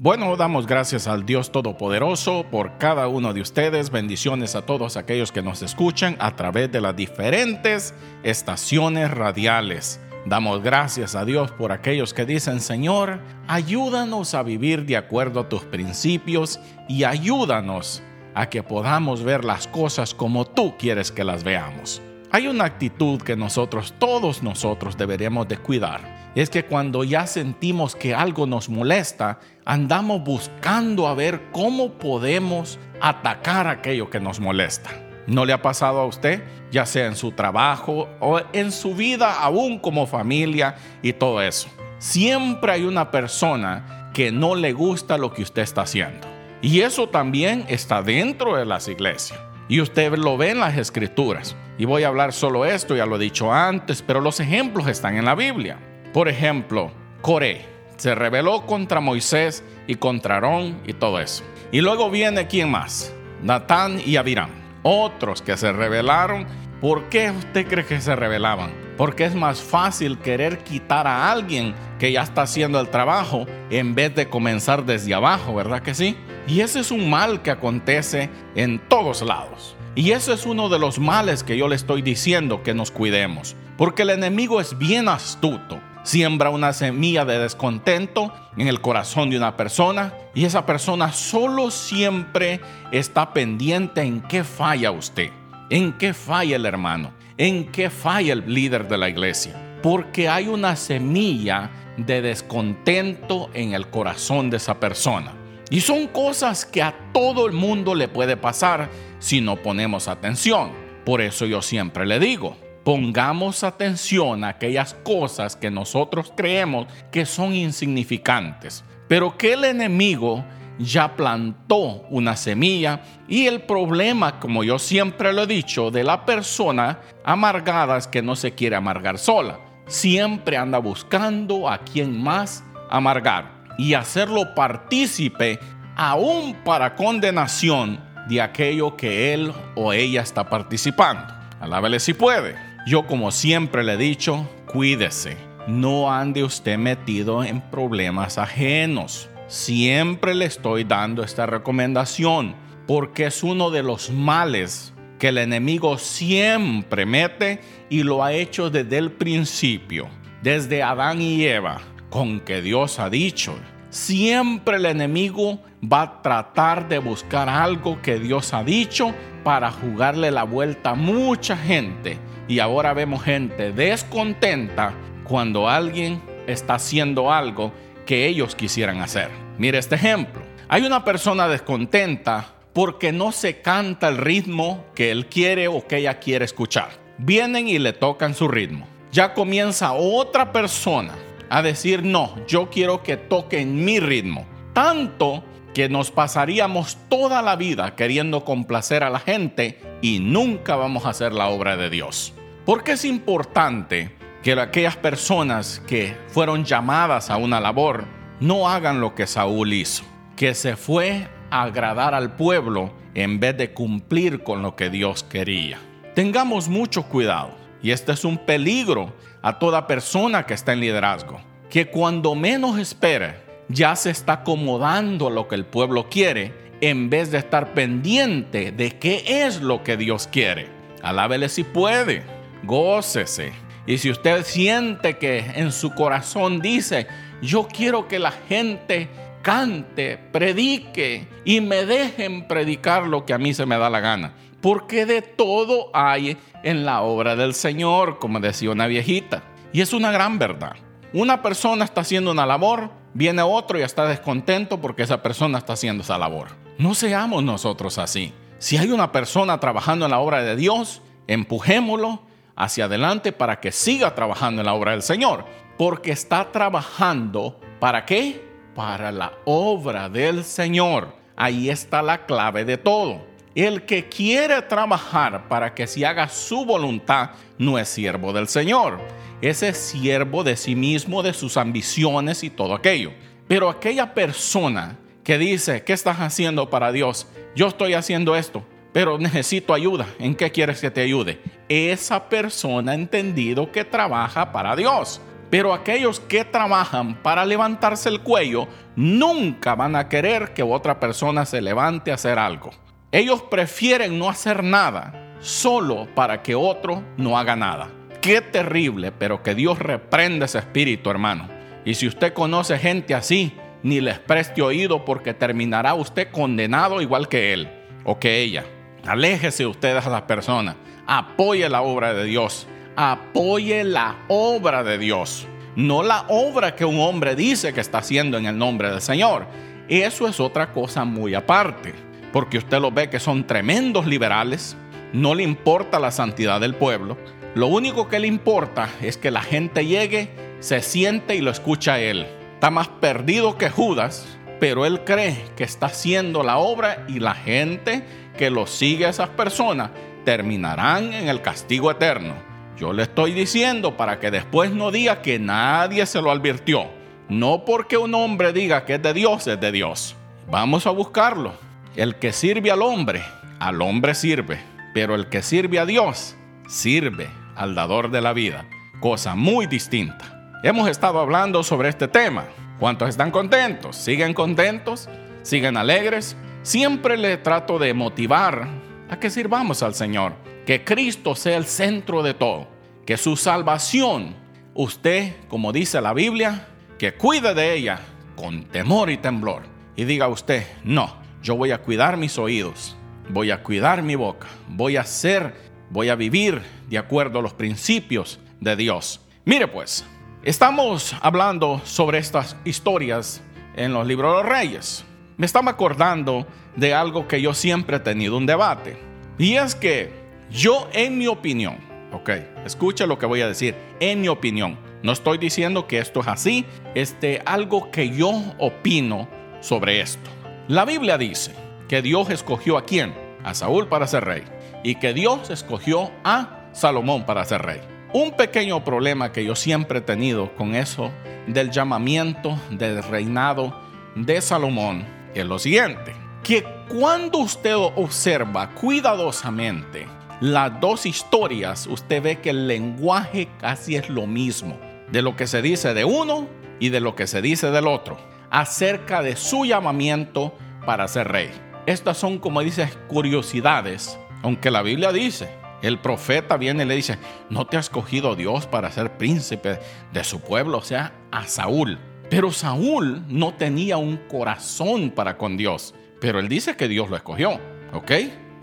Bueno, damos gracias al Dios Todopoderoso por cada uno de ustedes. Bendiciones a todos aquellos que nos escuchan a través de las diferentes estaciones radiales. Damos gracias a Dios por aquellos que dicen, Señor, ayúdanos a vivir de acuerdo a tus principios y ayúdanos a que podamos ver las cosas como tú quieres que las veamos. Hay una actitud que nosotros, todos nosotros, deberíamos de cuidar es que cuando ya sentimos que algo nos molesta, andamos buscando a ver cómo podemos atacar aquello que nos molesta. ¿No le ha pasado a usted? Ya sea en su trabajo o en su vida, aún como familia y todo eso. Siempre hay una persona que no le gusta lo que usted está haciendo. Y eso también está dentro de las iglesias. Y usted lo ve en las escrituras. Y voy a hablar solo esto, ya lo he dicho antes, pero los ejemplos están en la Biblia. Por ejemplo, Coré se rebeló contra Moisés y contra Aarón y todo eso. Y luego viene quién más? Natán y Abiram. Otros que se rebelaron. ¿Por qué usted cree que se rebelaban? Porque es más fácil querer quitar a alguien que ya está haciendo el trabajo en vez de comenzar desde abajo, ¿verdad que sí? Y ese es un mal que acontece en todos lados. Y eso es uno de los males que yo le estoy diciendo que nos cuidemos. Porque el enemigo es bien astuto siembra una semilla de descontento en el corazón de una persona y esa persona solo siempre está pendiente en qué falla usted, en qué falla el hermano, en qué falla el líder de la iglesia, porque hay una semilla de descontento en el corazón de esa persona. Y son cosas que a todo el mundo le puede pasar si no ponemos atención. Por eso yo siempre le digo, pongamos atención a aquellas cosas que nosotros creemos que son insignificantes, pero que el enemigo ya plantó una semilla y el problema, como yo siempre lo he dicho, de la persona amargada es que no se quiere amargar sola. Siempre anda buscando a quien más amargar y hacerlo partícipe aún para condenación de aquello que él o ella está participando. Alábele si puede. Yo como siempre le he dicho, cuídese. No ande usted metido en problemas ajenos. Siempre le estoy dando esta recomendación porque es uno de los males que el enemigo siempre mete y lo ha hecho desde el principio, desde Adán y Eva, con que Dios ha dicho. Siempre el enemigo va a tratar de buscar algo que Dios ha dicho para jugarle la vuelta a mucha gente y ahora vemos gente descontenta cuando alguien está haciendo algo que ellos quisieran hacer. Mire este ejemplo. Hay una persona descontenta porque no se canta el ritmo que él quiere o que ella quiere escuchar. Vienen y le tocan su ritmo. Ya comienza otra persona a decir, no, yo quiero que toquen mi ritmo. Tanto que nos pasaríamos toda la vida queriendo complacer a la gente y nunca vamos a hacer la obra de Dios. Porque es importante que aquellas personas que fueron llamadas a una labor no hagan lo que Saúl hizo, que se fue a agradar al pueblo en vez de cumplir con lo que Dios quería. Tengamos mucho cuidado, y este es un peligro a toda persona que está en liderazgo, que cuando menos espere ya se está acomodando a lo que el pueblo quiere en vez de estar pendiente de qué es lo que Dios quiere. Alábele si puede gócese. Y si usted siente que en su corazón dice, yo quiero que la gente cante, predique y me dejen predicar lo que a mí se me da la gana. Porque de todo hay en la obra del Señor, como decía una viejita. Y es una gran verdad. Una persona está haciendo una labor, viene otro y está descontento porque esa persona está haciendo esa labor. No seamos nosotros así. Si hay una persona trabajando en la obra de Dios, empujémoslo, hacia adelante para que siga trabajando en la obra del Señor. Porque está trabajando, ¿para qué? Para la obra del Señor. Ahí está la clave de todo. El que quiere trabajar para que se haga su voluntad no es siervo del Señor. Ese es siervo de sí mismo, de sus ambiciones y todo aquello. Pero aquella persona que dice, ¿qué estás haciendo para Dios? Yo estoy haciendo esto pero necesito ayuda. ¿En qué quieres que te ayude? Esa persona ha entendido que trabaja para Dios. Pero aquellos que trabajan para levantarse el cuello nunca van a querer que otra persona se levante a hacer algo. Ellos prefieren no hacer nada solo para que otro no haga nada. Qué terrible, pero que Dios reprenda ese espíritu, hermano. Y si usted conoce gente así, ni les preste oído porque terminará usted condenado igual que él o que ella. Aléjese ustedes a las personas. Apoye la obra de Dios. Apoye la obra de Dios. No la obra que un hombre dice que está haciendo en el nombre del Señor. Eso es otra cosa muy aparte. Porque usted lo ve que son tremendos liberales. No le importa la santidad del pueblo. Lo único que le importa es que la gente llegue, se siente y lo escucha a él. Está más perdido que Judas, pero él cree que está haciendo la obra y la gente que lo sigue a esas personas terminarán en el castigo eterno. Yo le estoy diciendo para que después no diga que nadie se lo advirtió. No porque un hombre diga que es de Dios, es de Dios. Vamos a buscarlo. El que sirve al hombre, al hombre sirve. Pero el que sirve a Dios, sirve al dador de la vida. Cosa muy distinta. Hemos estado hablando sobre este tema. ¿Cuántos están contentos? ¿Siguen contentos? ¿Siguen alegres? Siempre le trato de motivar a que sirvamos al Señor, que Cristo sea el centro de todo, que su salvación, usted, como dice la Biblia, que cuide de ella con temor y temblor. Y diga usted, no, yo voy a cuidar mis oídos, voy a cuidar mi boca, voy a ser, voy a vivir de acuerdo a los principios de Dios. Mire pues, Estamos hablando sobre estas historias en los libros de los reyes. Me estaba acordando de algo que yo siempre he tenido un debate. Y es que yo, en mi opinión, ok, escucha lo que voy a decir, en mi opinión, no estoy diciendo que esto es así, este, algo que yo opino sobre esto. La Biblia dice que Dios escogió a quién? A Saúl para ser rey. Y que Dios escogió a Salomón para ser rey. Un pequeño problema que yo siempre he tenido con eso del llamamiento del reinado de Salomón es lo siguiente, que cuando usted observa cuidadosamente las dos historias, usted ve que el lenguaje casi es lo mismo de lo que se dice de uno y de lo que se dice del otro, acerca de su llamamiento para ser rey. Estas son, como dice, curiosidades, aunque la Biblia dice el profeta viene y le dice, no te ha escogido Dios para ser príncipe de su pueblo, o sea, a Saúl. Pero Saúl no tenía un corazón para con Dios, pero él dice que Dios lo escogió, ¿ok?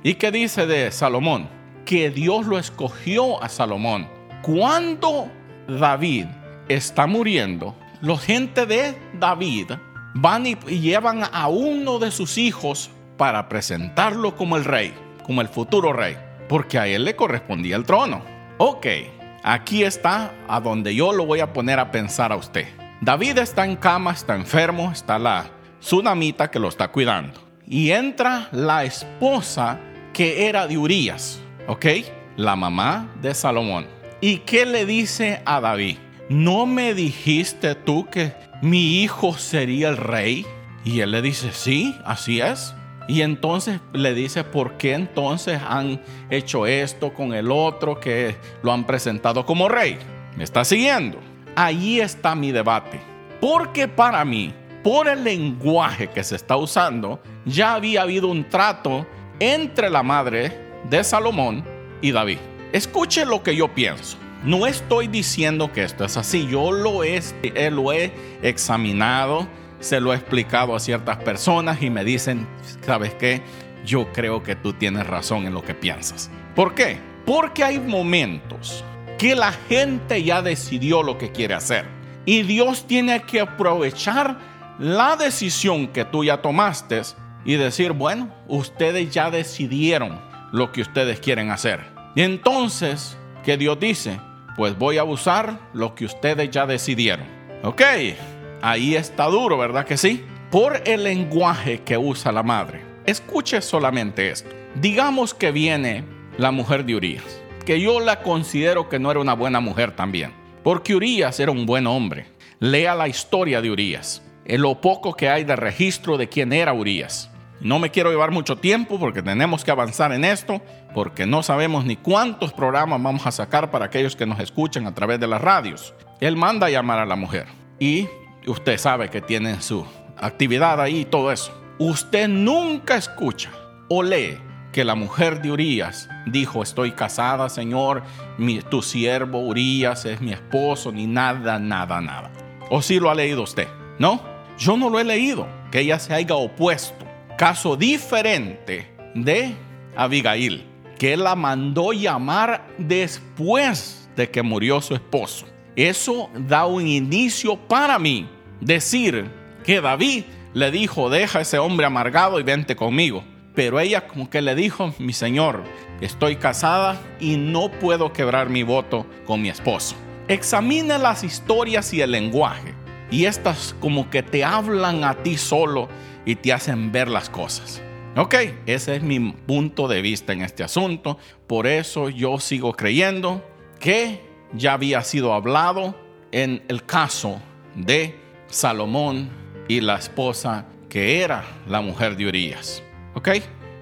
¿Y qué dice de Salomón? Que Dios lo escogió a Salomón. Cuando David está muriendo, los gente de David van y llevan a uno de sus hijos para presentarlo como el rey, como el futuro rey porque a él le correspondía el trono. Ok, aquí está a donde yo lo voy a poner a pensar a usted. David está en cama, está enfermo, está la tsunamita que lo está cuidando. Y entra la esposa que era de Urias, ¿ok? La mamá de Salomón. ¿Y qué le dice a David? ¿No me dijiste tú que mi hijo sería el rey? Y él le dice, sí, así es. Y entonces le dice, ¿por qué entonces han hecho esto con el otro que lo han presentado como rey? ¿Me está siguiendo? Ahí está mi debate. Porque para mí, por el lenguaje que se está usando, ya había habido un trato entre la madre de Salomón y David. Escuche lo que yo pienso. No estoy diciendo que esto es así, yo lo he, lo he examinado se lo he explicado a ciertas personas y me dicen, ¿sabes qué? Yo creo que tú tienes razón en lo que piensas. ¿Por qué? Porque hay momentos que la gente ya decidió lo que quiere hacer y Dios tiene que aprovechar la decisión que tú ya tomaste y decir, bueno, ustedes ya decidieron lo que ustedes quieren hacer. Y entonces, ¿qué Dios dice? Pues voy a usar lo que ustedes ya decidieron. Ok, Ahí está duro, ¿verdad que sí? Por el lenguaje que usa la madre. Escuche solamente esto. Digamos que viene la mujer de Urias, que yo la considero que no era una buena mujer también, porque Urias era un buen hombre. Lea la historia de Urias, en lo poco que hay de registro de quién era Urias. No me quiero llevar mucho tiempo porque tenemos que avanzar en esto, porque no sabemos ni cuántos programas vamos a sacar para aquellos que nos escuchan a través de las radios. Él manda a llamar a la mujer y usted sabe que tiene su actividad ahí y todo eso. Usted nunca escucha o lee que la mujer de Urias dijo, estoy casada, Señor, tu siervo Urias es mi esposo, ni nada, nada, nada. ¿O si lo ha leído usted? ¿No? Yo no lo he leído, que ella se haya opuesto. Caso diferente de Abigail, que la mandó llamar después de que murió su esposo. Eso da un inicio para mí. Decir que David le dijo, deja ese hombre amargado y vente conmigo. Pero ella como que le dijo, mi señor, estoy casada y no puedo quebrar mi voto con mi esposo. Examina las historias y el lenguaje. Y estas como que te hablan a ti solo y te hacen ver las cosas. Ok, ese es mi punto de vista en este asunto. Por eso yo sigo creyendo que ya había sido hablado en el caso de Salomón y la esposa que era la mujer de Urias. ¿Ok?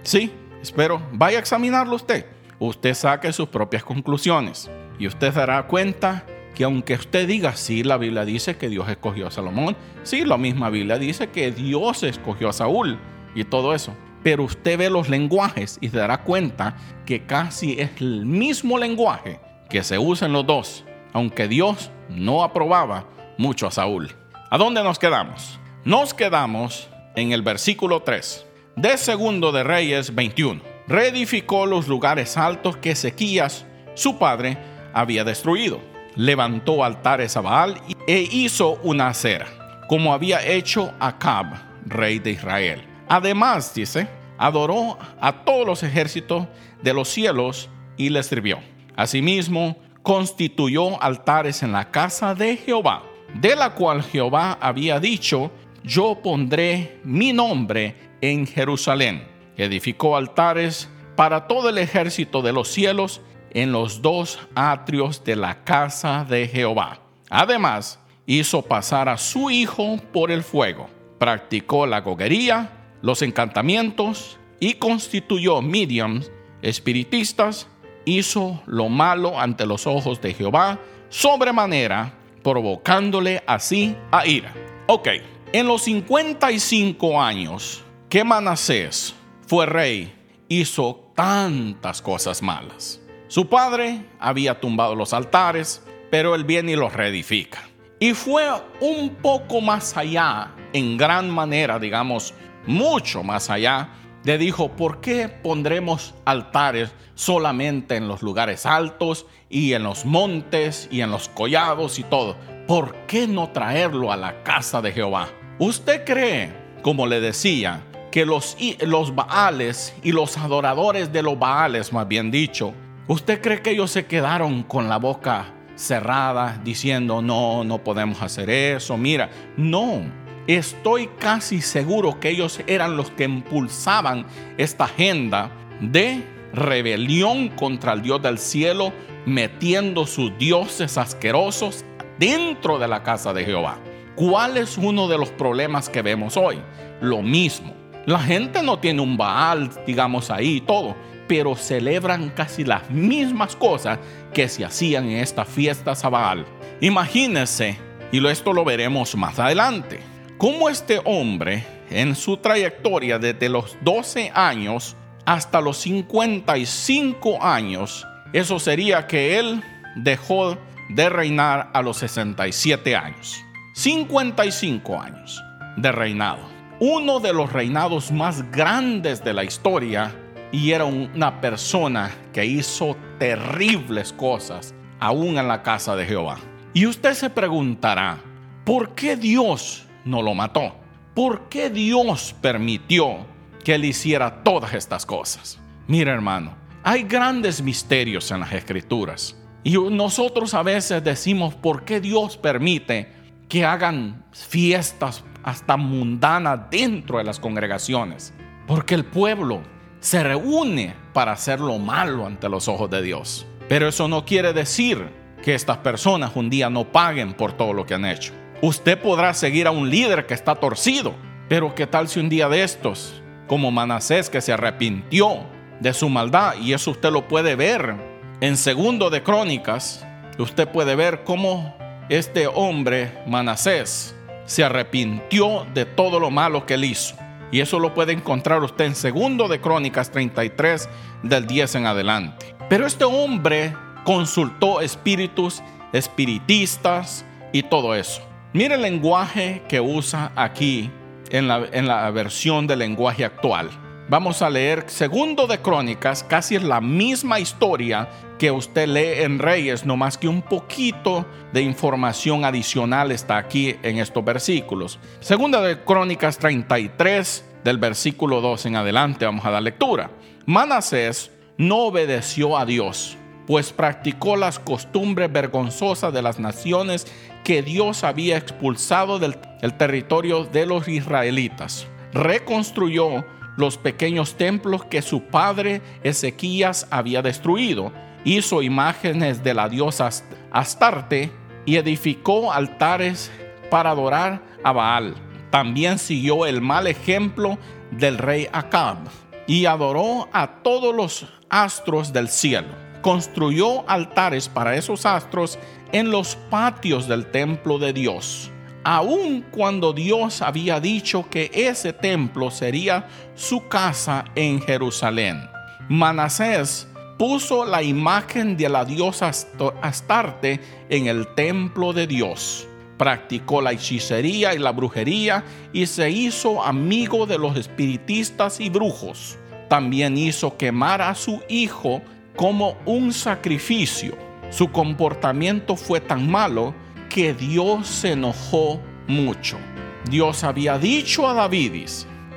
Sí, espero. Vaya a examinarlo usted. Usted saque sus propias conclusiones. Y usted dará cuenta que aunque usted diga, sí, la Biblia dice que Dios escogió a Salomón, sí, la misma Biblia dice que Dios escogió a Saúl y todo eso. Pero usted ve los lenguajes y se dará cuenta que casi es el mismo lenguaje que se usa en los dos, aunque Dios no aprobaba mucho a Saúl. ¿A dónde nos quedamos? Nos quedamos en el versículo 3 de Segundo de Reyes 21. Reedificó los lugares altos que Ezequías, su padre, había destruido. Levantó altares a Baal e hizo una acera, como había hecho Acab, rey de Israel. Además, dice, adoró a todos los ejércitos de los cielos y les sirvió. Asimismo, constituyó altares en la casa de Jehová, de la cual Jehová había dicho, yo pondré mi nombre en Jerusalén. Edificó altares para todo el ejército de los cielos en los dos atrios de la casa de Jehová. Además, hizo pasar a su hijo por el fuego. Practicó la goguería, los encantamientos y constituyó mediums espiritistas. Hizo lo malo ante los ojos de Jehová sobremanera, provocándole así a ira. Ok, en los 55 años que Manasés fue rey, hizo tantas cosas malas. Su padre había tumbado los altares, pero él viene y los reedifica. Y fue un poco más allá, en gran manera, digamos, mucho más allá, le dijo, ¿por qué pondremos altares solamente en los lugares altos y en los montes y en los collados y todo? ¿Por qué no traerlo a la casa de Jehová? ¿Usted cree, como le decía, que los, los Baales y los adoradores de los Baales, más bien dicho, ¿usted cree que ellos se quedaron con la boca cerrada diciendo, no, no podemos hacer eso? Mira, no, estoy casi seguro que ellos eran los que impulsaban esta agenda de rebelión contra el Dios del cielo, metiendo sus dioses asquerosos dentro de la casa de Jehová. ¿Cuál es uno de los problemas que vemos hoy? Lo mismo. La gente no tiene un Baal, digamos ahí todo, pero celebran casi las mismas cosas que se hacían en esta fiesta a Baal. Imagínense, y esto lo veremos más adelante, cómo este hombre en su trayectoria desde los 12 años hasta los 55 años, eso sería que él dejó de reinar a los 67 años. 55 años de reinado uno de los reinados más grandes de la historia y era una persona que hizo terribles cosas aún en la casa de Jehová. Y usted se preguntará, ¿por qué Dios no lo mató? ¿Por qué Dios permitió que él hiciera todas estas cosas? Mira hermano, hay grandes misterios en las escrituras. Y nosotros a veces decimos, ¿por qué Dios permite que hagan fiestas hasta mundana dentro de las congregaciones. Porque el pueblo se reúne para hacer lo malo ante los ojos de Dios. Pero eso no quiere decir que estas personas un día no paguen por todo lo que han hecho. Usted podrá seguir a un líder que está torcido, pero ¿qué tal si un día de estos como Manasés que se arrepintió de su maldad y eso usted lo puede ver en segundo de Crónicas. Usted puede ver cómo este hombre Manasés se arrepintió de todo lo malo que él hizo. Y eso lo puede encontrar usted en segundo de Crónicas 33 del 10 en adelante. Pero este hombre consultó espíritus espiritistas y todo eso. Mire el lenguaje que usa aquí en la, en la versión del lenguaje actual. Vamos a leer segundo de Crónicas, casi es la misma historia que usted lee en Reyes, no más que un poquito de información adicional está aquí en estos versículos. Segunda de Crónicas 33, del versículo 2 en adelante, vamos a dar lectura. Manasés no obedeció a Dios, pues practicó las costumbres vergonzosas de las naciones que Dios había expulsado del territorio de los israelitas. Reconstruyó los pequeños templos que su padre Ezequías había destruido. Hizo imágenes de la diosa Astarte y edificó altares para adorar a Baal. También siguió el mal ejemplo del rey Acab y adoró a todos los astros del cielo. Construyó altares para esos astros en los patios del templo de Dios aun cuando Dios había dicho que ese templo sería su casa en Jerusalén. Manasés puso la imagen de la diosa Astarte en el templo de Dios. Practicó la hechicería y la brujería y se hizo amigo de los espiritistas y brujos. También hizo quemar a su hijo como un sacrificio. Su comportamiento fue tan malo que Dios se enojó mucho. Dios había dicho a David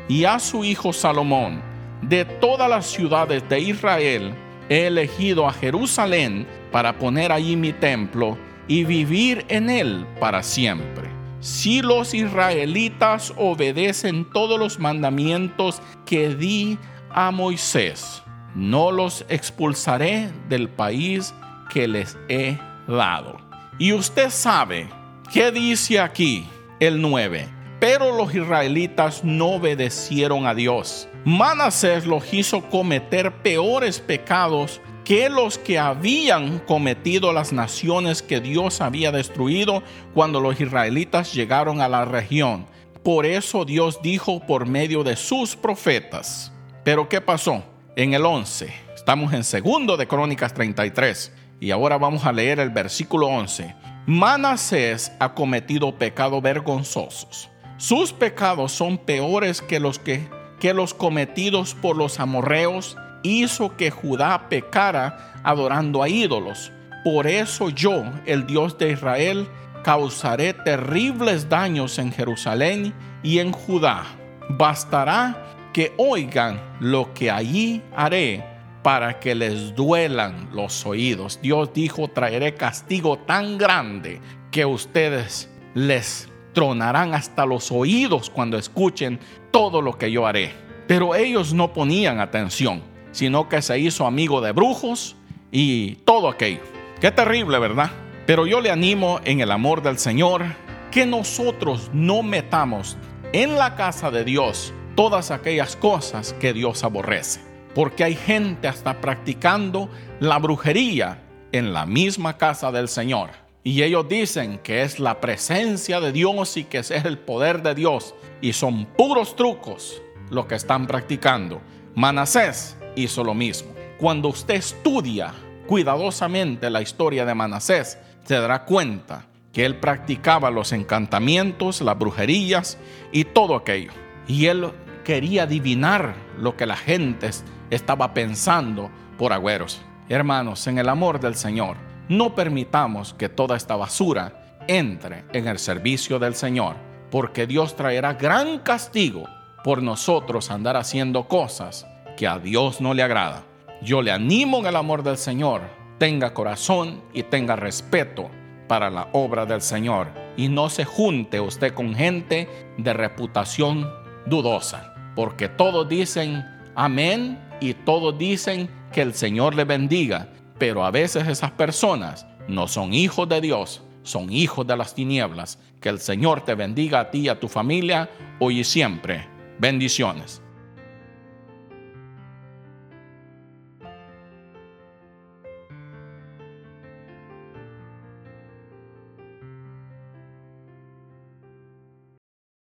y a su hijo Salomón, de todas las ciudades de Israel, he elegido a Jerusalén para poner allí mi templo y vivir en él para siempre. Si los israelitas obedecen todos los mandamientos que di a Moisés, no los expulsaré del país que les he dado. Y usted sabe, ¿qué dice aquí el 9? Pero los israelitas no obedecieron a Dios. Manasés los hizo cometer peores pecados que los que habían cometido las naciones que Dios había destruido cuando los israelitas llegaron a la región. Por eso Dios dijo por medio de sus profetas. Pero ¿qué pasó? En el 11, estamos en segundo de Crónicas 33. Y ahora vamos a leer el versículo 11. Manasés ha cometido pecados vergonzosos. Sus pecados son peores que los que, que los cometidos por los amorreos. Hizo que Judá pecara adorando a ídolos. Por eso yo, el Dios de Israel, causaré terribles daños en Jerusalén y en Judá. Bastará que oigan lo que allí haré para que les duelan los oídos. Dios dijo, traeré castigo tan grande que ustedes les tronarán hasta los oídos cuando escuchen todo lo que yo haré. Pero ellos no ponían atención, sino que se hizo amigo de brujos y todo aquello. Qué terrible, ¿verdad? Pero yo le animo en el amor del Señor que nosotros no metamos en la casa de Dios todas aquellas cosas que Dios aborrece porque hay gente hasta practicando la brujería en la misma casa del Señor. Y ellos dicen que es la presencia de Dios y que es el poder de Dios. Y son puros trucos lo que están practicando. Manasés hizo lo mismo. Cuando usted estudia cuidadosamente la historia de Manasés, se dará cuenta que él practicaba los encantamientos, las brujerías y todo aquello. Y él quería adivinar lo que la gente estaba pensando por agüeros. Hermanos, en el amor del Señor, no permitamos que toda esta basura entre en el servicio del Señor, porque Dios traerá gran castigo por nosotros andar haciendo cosas que a Dios no le agrada. Yo le animo en el amor del Señor, tenga corazón y tenga respeto para la obra del Señor y no se junte usted con gente de reputación dudosa, porque todos dicen amén y todos dicen que el Señor le bendiga, pero a veces esas personas no son hijos de Dios, son hijos de las tinieblas. Que el Señor te bendiga a ti y a tu familia hoy y siempre. Bendiciones.